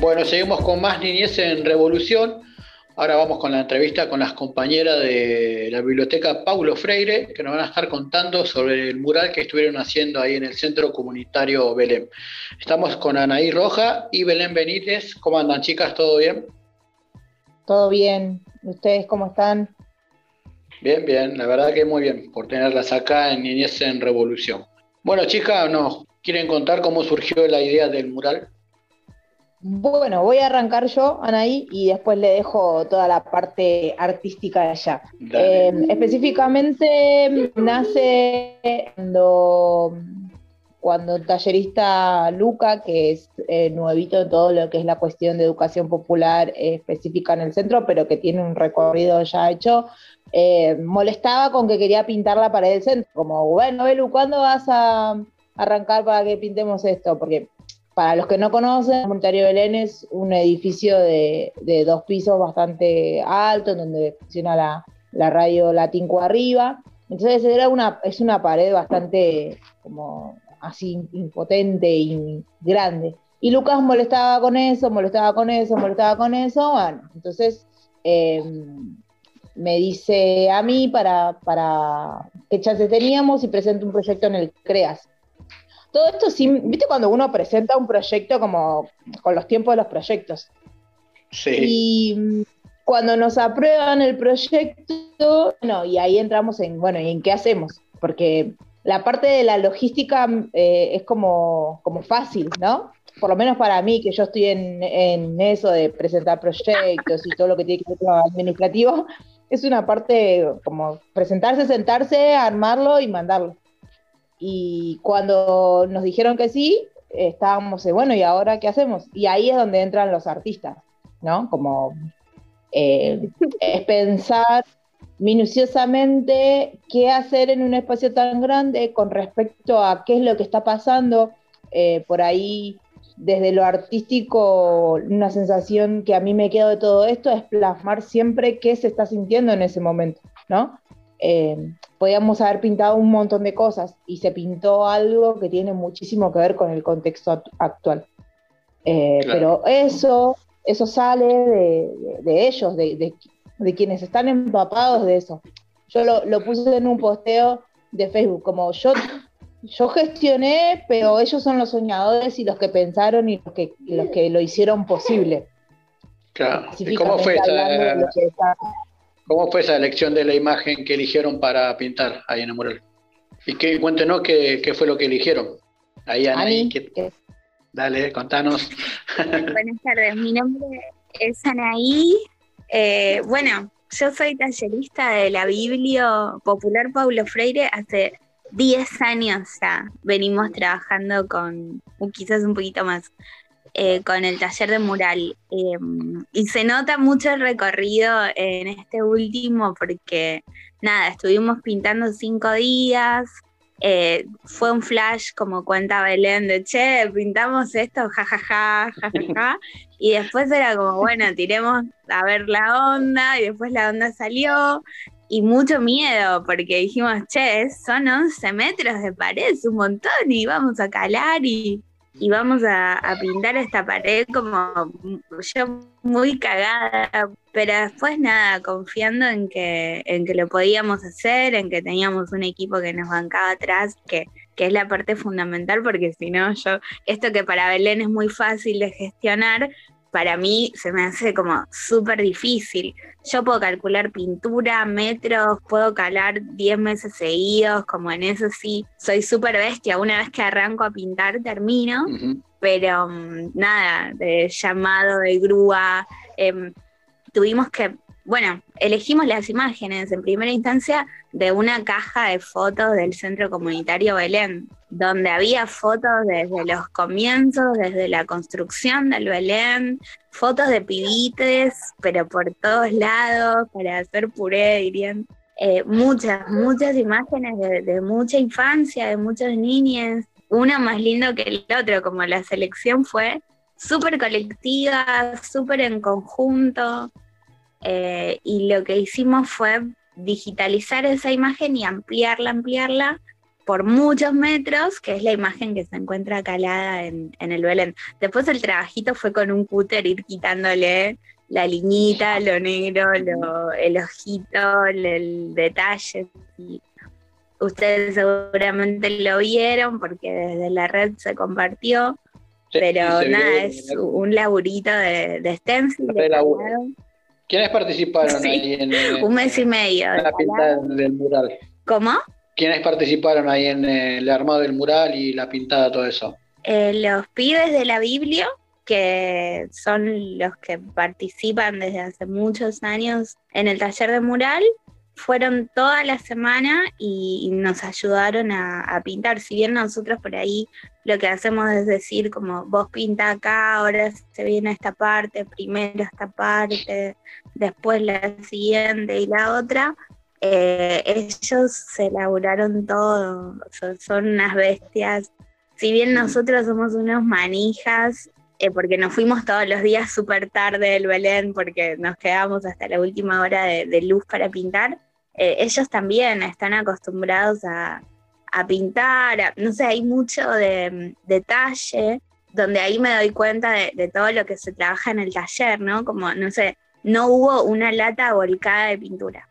Bueno, seguimos con más Niñez en Revolución. Ahora vamos con la entrevista con las compañeras de la biblioteca Paulo Freire, que nos van a estar contando sobre el mural que estuvieron haciendo ahí en el Centro Comunitario Belén. Estamos con Anaí Roja y Belén Benítez. ¿Cómo andan, chicas? ¿Todo bien? Todo bien. ¿Ustedes cómo están? Bien, bien. La verdad que muy bien por tenerlas acá en Niñez en Revolución. Bueno, chicas, ¿nos quieren contar cómo surgió la idea del mural? Bueno, voy a arrancar yo, Anaí, y después le dejo toda la parte artística de allá. Eh, específicamente nace cuando, cuando el tallerista Luca, que es eh, nuevito en todo lo que es la cuestión de educación popular eh, específica en el centro, pero que tiene un recorrido ya hecho, eh, molestaba con que quería pintar la pared del centro. Como, bueno, Belu, ¿cuándo vas a arrancar para que pintemos esto? Porque para los que no conocen, el Comunitario Belén es un edificio de, dos pisos bastante alto, en donde funciona la, radio Latinco arriba. Entonces era una, es una pared bastante como así impotente y grande. Y Lucas molestaba con eso, molestaba con eso, molestaba con eso. Bueno, entonces eh, me dice a mí para, para qué chances teníamos y presento un proyecto en el CREAS. Todo esto sí, viste cuando uno presenta un proyecto como con los tiempos de los proyectos. Sí. Y cuando nos aprueban el proyecto, bueno, y ahí entramos en, bueno, ¿y en qué hacemos? Porque la parte de la logística eh, es como, como fácil, ¿no? Por lo menos para mí, que yo estoy en, en eso de presentar proyectos y todo lo que tiene que ver con lo administrativo, *laughs* es una parte como presentarse, sentarse, armarlo y mandarlo. Y cuando nos dijeron que sí, estábamos, bueno, ¿y ahora qué hacemos? Y ahí es donde entran los artistas, ¿no? Como eh, es pensar minuciosamente qué hacer en un espacio tan grande con respecto a qué es lo que está pasando. Eh, por ahí, desde lo artístico, una sensación que a mí me quedo de todo esto es plasmar siempre qué se está sintiendo en ese momento, ¿no? Eh, podíamos haber pintado un montón de cosas y se pintó algo que tiene muchísimo que ver con el contexto actual. Eh, claro. Pero eso, eso sale de, de, de ellos, de, de, quienes están empapados de eso. Yo lo, lo, puse en un posteo de Facebook, como yo, yo gestioné, pero ellos son los soñadores y los que pensaron y los que, los que lo hicieron posible. Claro. ¿Y cómo fue esta, ¿Cómo fue esa elección de la imagen que eligieron para pintar ahí en el mural? Y que, cuéntenos qué, qué fue lo que eligieron. Ahí, Anaí, que, dale, contanos. *laughs* Buenas tardes, mi nombre es Anaí. Eh, bueno, yo soy tallerista de la Biblia Popular Paulo Freire hace 10 años ya. Venimos trabajando con, quizás un poquito más, eh, con el taller de mural. Eh, y se nota mucho el recorrido en este último porque, nada, estuvimos pintando cinco días. Eh, fue un flash, como cuenta Belén, de che, pintamos esto, jajaja, jajaja. Ja, *laughs* y después era como, bueno, tiremos a ver la onda, y después la onda salió. Y mucho miedo, porque dijimos, che, son 11 metros de pared, es un montón, y vamos a calar y y vamos a, pintar esta pared como yo muy cagada, pero después nada, confiando en que, en que lo podíamos hacer, en que teníamos un equipo que nos bancaba atrás, que, que es la parte fundamental, porque si no, yo, esto que para Belén es muy fácil de gestionar, para mí se me hace como súper difícil. Yo puedo calcular pintura, metros, puedo calar 10 meses seguidos, como en eso sí, soy súper bestia. Una vez que arranco a pintar, termino, pero mm, nada, de llamado, de grúa, em, tuvimos que bueno, elegimos las imágenes en primera instancia de una caja de fotos del Centro Comunitario Belén, donde había fotos desde los comienzos, desde la construcción del Belén, fotos de pibites, pero por todos lados, para hacer puré, dirían. Eh, muchas, muchas imágenes de, mucha infancia, de muchos niños, uno más lindo que el otro, como la selección fue súper colectiva, súper en conjunto. Eh, y lo que hicimos fue digitalizar esa imagen y ampliarla, ampliarla por muchos metros, que es la imagen que se encuentra calada en, el Belén. Después el trabajito fue con un cúter ir quitándole la liñita, lo negro, el ojito, el, detalle. ustedes seguramente lo vieron porque desde la red se compartió, pero nada, es un laburito de, de stencil. ¿Quiénes participaron ahí en un mes y medio? la pintada del mural? ¿Cómo? ¿Quiénes participaron ahí en el armado del mural y la pintada, todo eso? Eh, los pibes de la Biblia, que son los que participan desde hace muchos años en el taller de mural, fueron toda la semana y nos ayudaron a, pintar. Si bien nosotros por ahí lo que hacemos es decir, como vos pinta acá, ahora se viene esta parte, primero esta parte, después la siguiente y la otra, eh, ellos se elaboraron todo, son, unas bestias. Si bien nosotros somos unos manijas, eh, porque nos fuimos todos los días súper tarde del Belén, porque nos quedamos hasta la última hora de luz para pintar, eh, ellos también están acostumbrados a, pintar, no sé, hay mucho de, detalle, donde ahí me doy cuenta de, todo lo que se trabaja en el taller, ¿no? Como, no sé, no hubo una lata volcada de pintura.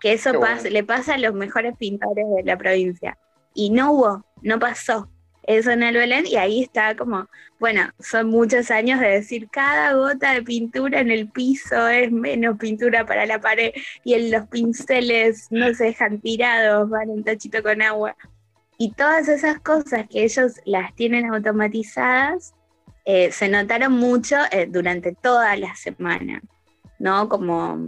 Que eso le pasa a los mejores pintores de la provincia. Y no hubo, no pasó eso en el Belén y ahí está como, bueno, son muchos años de decir cada gota de pintura en el piso es menos pintura para la pared y en los pinceles no se dejan tirados, van un tachito con agua. Y todas esas cosas que ellos las tienen automatizadas eh, se notaron mucho eh, durante toda la semana, ¿no? Como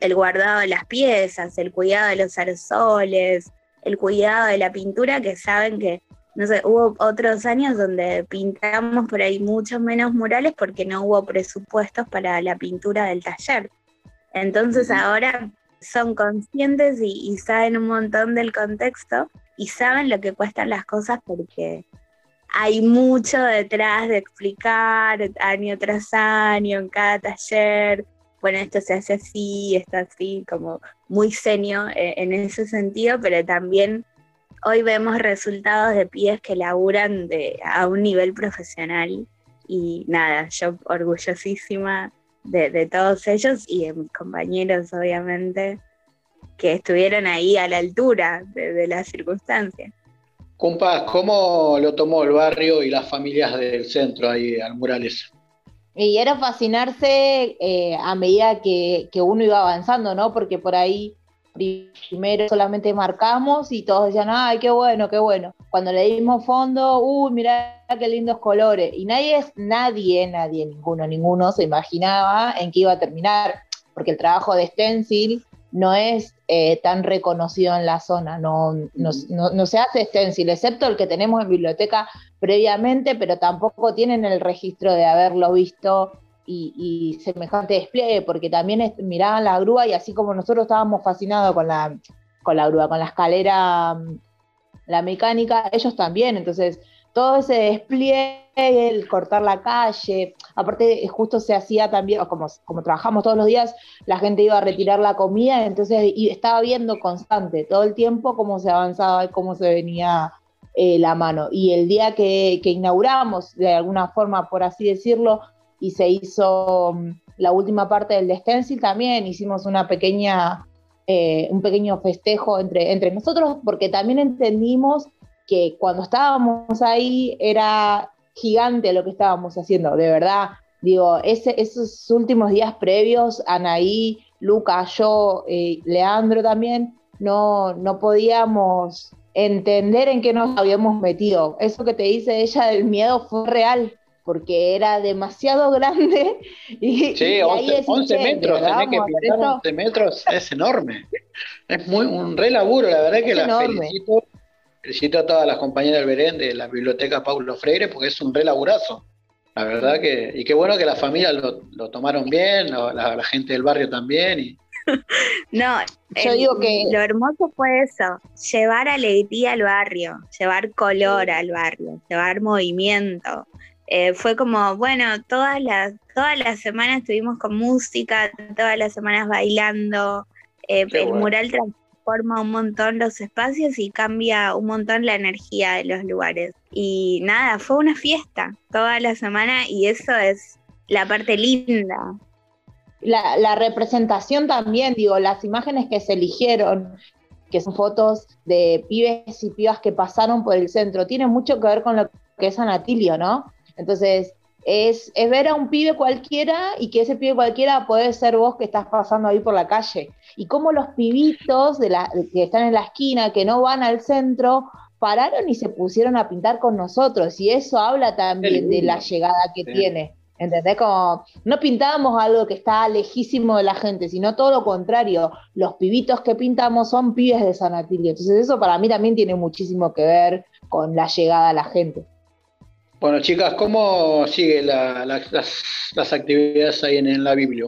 el guardado de las piezas, el cuidado de los aerosoles, el cuidado de la pintura, que saben que no sé, hubo otros años donde pintamos por ahí muchos menos murales porque no hubo presupuestos para la pintura del taller. Entonces ahora son conscientes y, saben un montón del contexto y saben lo que cuestan las cosas porque hay mucho detrás de explicar año tras año en cada taller. Bueno, esto se hace así, esto así, como muy senio eh, en ese sentido, pero también hoy vemos resultados de pies que laburan de, a un nivel profesional y nada, yo orgullosísima de, todos ellos y de mis compañeros, obviamente, que estuvieron ahí a la altura de, las circunstancias. Compas, ¿cómo lo tomó el barrio y las familias del centro ahí al Murales? Y era fascinarse eh, a medida que, que, uno iba avanzando, ¿no? Porque por ahí primero solamente marcamos y todos decían, ay, qué bueno, qué bueno. Cuando le dimos fondo, uy, mira qué lindos colores. Y nadie, nadie, nadie, ninguno, ninguno se imaginaba en qué iba a terminar, porque el trabajo de stencil no es eh, tan reconocido en la zona, no, no, se hace stencil, excepto el que tenemos en biblioteca previamente, pero tampoco tienen el registro de haberlo visto y, semejante despliegue, porque también miraban la grúa y así como nosotros estábamos fascinados con la, con la grúa, con la escalera, mm, la mecánica, ellos también, entonces todo ese despliegue, el cortar la calle, aparte justo se hacía también, como, como trabajamos todos los días, la gente iba a retirar la comida, entonces y estaba viendo constante todo el tiempo cómo se avanzaba y cómo se venía eh, la mano. Y el día que, que inauguramos, de alguna forma, por así decirlo, y se hizo mm, la última parte del stencil también, hicimos una pequeña, eh, un pequeño festejo entre, entre nosotros, porque también entendimos que cuando estábamos ahí era gigante lo que estábamos haciendo, de verdad. Digo, esos últimos días previos, Anaí, Luca, yo, eh, Leandro también, no, no podíamos entender en qué nos habíamos metido. Eso que te dice ella del miedo fue real, porque era demasiado grande. *laughs* Y, sí, 11, metros, tenés que pintar 11 metros, es enorme. Es muy un re laburo, la verdad que la felicito. Felicito a todas las compañeras del Berén de la Biblioteca Paulo Freire, porque es un re laburazo. La verdad que, y qué bueno que las familias lo, tomaron bien, la, gente del barrio también. Y... *laughs* no, yo digo que lo hermoso fue eso, llevar alegría al barrio, llevar color al barrio, llevar movimiento. Eh, fue como, bueno, todas las, todas las semanas estuvimos con música, todas las semanas bailando, eh, el mural transforma un montón los espacios y cambia un montón la energía de los lugares. Y nada, fue una fiesta toda la semana y eso es la parte linda. La, representación también, digo, las imágenes que se eligieron, que son fotos de pibes y pibas que pasaron por el centro, tienen mucho que ver con lo que es Anatilio, ¿no? Entonces, es, es, ver a un pibe cualquiera y que ese pibe cualquiera puede ser vos que estás pasando ahí por la calle. Y cómo los pibitos de la, que están en la esquina, que no van al centro, pararon y se pusieron a pintar con nosotros. Y eso habla también de la llegada que tiene. ¿Entendés? Como no pintábamos algo que está lejísimo de la gente, sino todo lo contrario. Los pibitos que pintamos son pibes de San Atilio. Entonces, eso para mí también tiene muchísimo que ver con la llegada a la gente. Bueno, chicas, ¿cómo siguen las, actividades ahí en, la Biblia?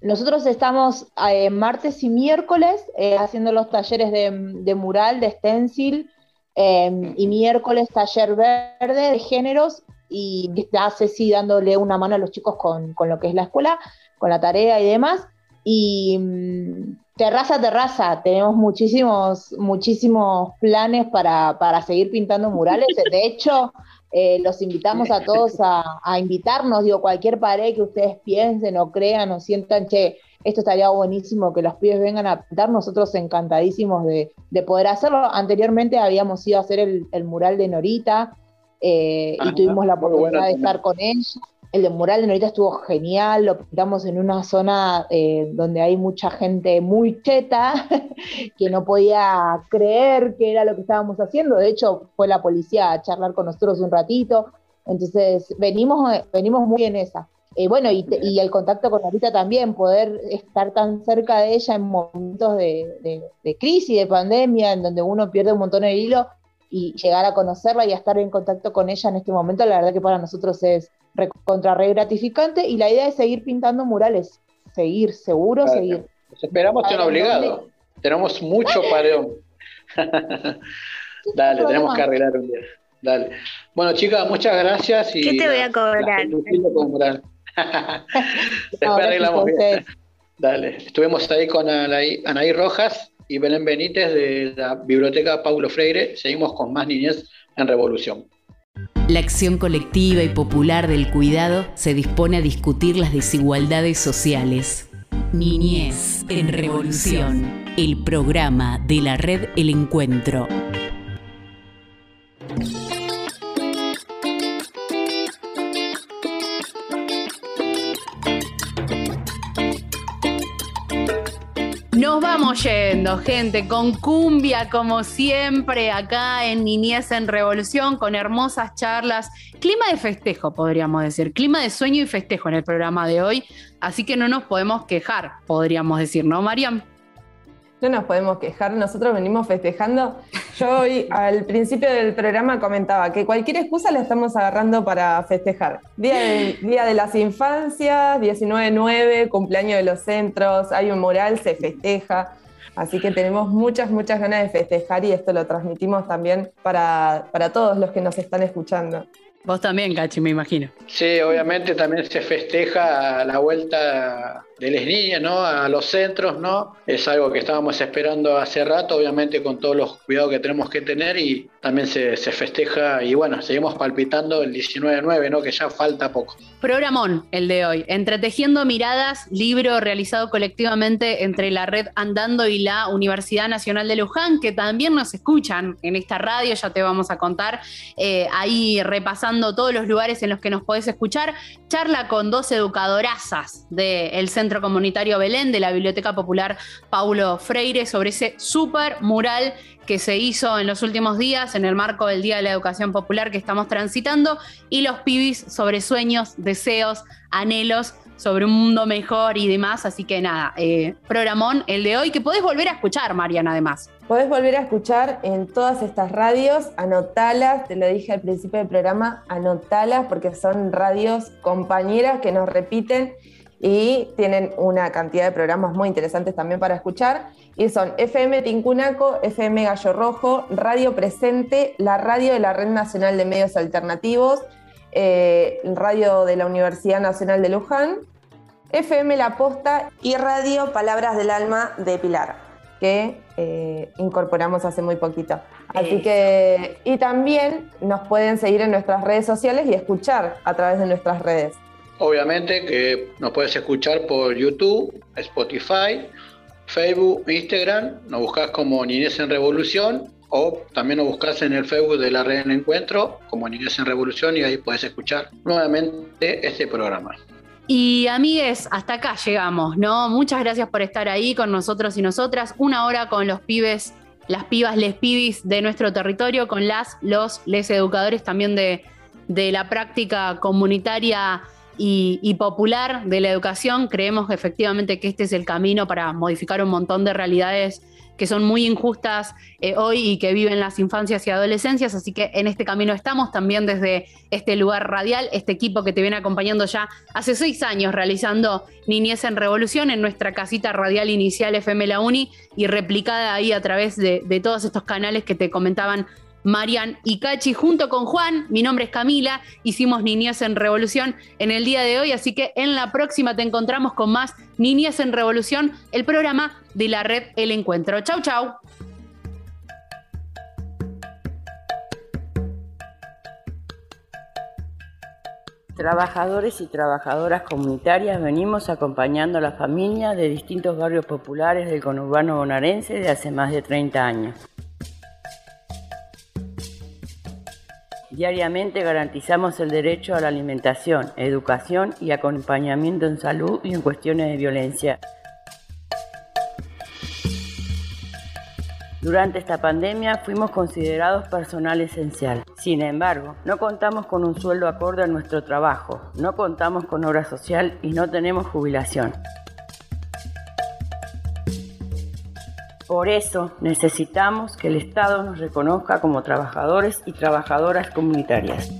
Nosotros estamos eh, martes y miércoles eh, haciendo los talleres de, mural, de stencil, em, y miércoles taller verde de géneros, y está Ceci dándole una mano a los chicos con, lo que es la escuela, con la tarea y demás. Y mm, terraza, terraza, tenemos muchísimos, muchísimos planes para, para seguir pintando murales. De hecho, eh, los invitamos a todos a, invitarnos, digo, cualquier pared que ustedes piensen o crean o sientan, che, esto estaría buenísimo que los pibes vengan a pintar, nosotros encantadísimos de, poder hacerlo. Anteriormente habíamos ido a hacer el, mural de Norita eh, y tuvimos la oportunidad de estar con ellos. El de mural de Norita estuvo genial, lo pintamos en una zona eh, donde hay mucha gente muy cheta, *laughs* que no podía creer que era lo que estábamos haciendo. De hecho, fue la policía a charlar con nosotros un ratito. Entonces, venimos, venimos muy en esa. Eh, bueno, y, el contacto con Norita también, poder estar tan cerca de ella en momentos de, de crisis, de pandemia, en donde uno pierde un montón el hilo y llegar a conocerla y a estar en contacto con ella en este momento, la verdad que para nosotros es contra re gratificante y la idea es seguir pintando murales, seguir, seguro, seguir. esperamos que obligado. Tenemos mucho pareón. *laughs* Dale, tenemos que arreglar un día. Dale. Bueno, chicas, muchas gracias. Y ¿Qué te voy a cobrar? *laughs* Después arreglamos bien. Dale. Estuvimos ahí con Anaí, Anaí Rojas y Belén Benítez de la Biblioteca Paulo Freire. Seguimos con más niñez en Revolución. La acción colectiva y popular del cuidado se dispone a discutir las desigualdades sociales. Niñez en Revolución, el programa de la red El Encuentro. Yendo, gente, con cumbia como siempre acá en Niñez en Revolución, con hermosas charlas, clima de festejo podríamos decir, clima de sueño y festejo en el programa de hoy, así que no nos podemos quejar, podríamos decir, ¿no, Mariam? No nos podemos quejar, nosotros venimos festejando. Yo hoy al principio del programa comentaba que cualquier excusa la estamos agarrando para festejar. Día de, día de las infancias, 19-9, cumpleaños de los centros, hay un mural, se festeja. Así que tenemos muchas, muchas ganas de festejar y esto lo transmitimos también para, para todos los que nos están escuchando. Vos también, Cachi, me imagino. Sí, obviamente también se festeja la vuelta de las niñas, ¿no? A los centros, ¿no? Es algo que estábamos esperando hace rato, obviamente con todos los cuidados que tenemos que tener y también se, festeja y bueno, seguimos palpitando el 19-9, ¿no? Que ya falta poco. Programón, el de hoy. Entretejiendo miradas, libro realizado colectivamente entre la red Andando y la Universidad Nacional de Luján, que también nos escuchan en esta radio, ya te vamos a contar, eh, ahí repasando todos los lugares en los que nos podés escuchar. Charla con dos educadorazas del Centro Comunitario Belén, de la Biblioteca Popular Paulo Freire, sobre ese súper mural que se hizo en los últimos días en el marco del Día de la Educación Popular que estamos transitando y los pibis sobre sueños, deseos, anhelos sobre un mundo mejor y demás. Así que nada, eh, programón el de hoy que podés volver a escuchar, Mariana, además. Podés volver a escuchar en todas estas radios, anotalas, te lo dije al principio del programa, anotalas porque son radios compañeras que nos repiten y tienen una cantidad de programas muy interesantes también para escuchar. Y son FM Tincunaco, FM Gallo Rojo, Radio Presente, la radio de la Red Nacional de Medios Alternativos, eh, radio de la Universidad Nacional de Luján FM La Posta y Radio Palabras del Alma de Pilar, que eh, incorporamos hace muy poquito. Así que, y también nos pueden seguir en nuestras redes sociales y escuchar a través de nuestras redes. Obviamente que nos puedes escuchar por YouTube, Spotify, Facebook, Instagram, nos buscas como Niñez en Revolución o también nos buscas en el Facebook de la red en encuentro como Niñez en Revolución y ahí puedes escuchar nuevamente este programa. Y amigues, hasta acá llegamos, ¿no? Muchas gracias por estar ahí con nosotros y nosotras. Una hora con los pibes, las pibas, les pibis de nuestro territorio, con las, los, les educadores también de, la práctica comunitaria y, y, popular de la educación. Creemos efectivamente que este es el camino para modificar un montón de realidades que son muy injustas eh, hoy y que viven las infancias y adolescencias. Así que en este camino estamos también desde este lugar radial, este equipo que te viene acompañando ya hace seis años realizando Niñez en Revolución en nuestra casita radial inicial FM La Uni y replicada ahí a través de, de todos estos canales que te comentaban Marian y Cachi, junto con Juan. Mi nombre es Camila. Hicimos Niñez en Revolución en el día de hoy, así que en la próxima te encontramos con más Niñez en Revolución, el programa de la red El Encuentro. Chau, chau. Trabajadores y trabajadoras comunitarias venimos acompañando a la familia de distintos barrios populares del conurbano bonaerense de hace más de 30 años. Diariamente garantizamos el derecho a la alimentación, educación y acompañamiento en salud y en cuestiones de violencia. Durante esta pandemia fuimos considerados personal esencial. Sin embargo, no contamos con un sueldo acorde a nuestro trabajo, no contamos con obra social y no tenemos jubilación. Por eso necesitamos que el Estado nos reconozca como trabajadores y trabajadoras comunitarias.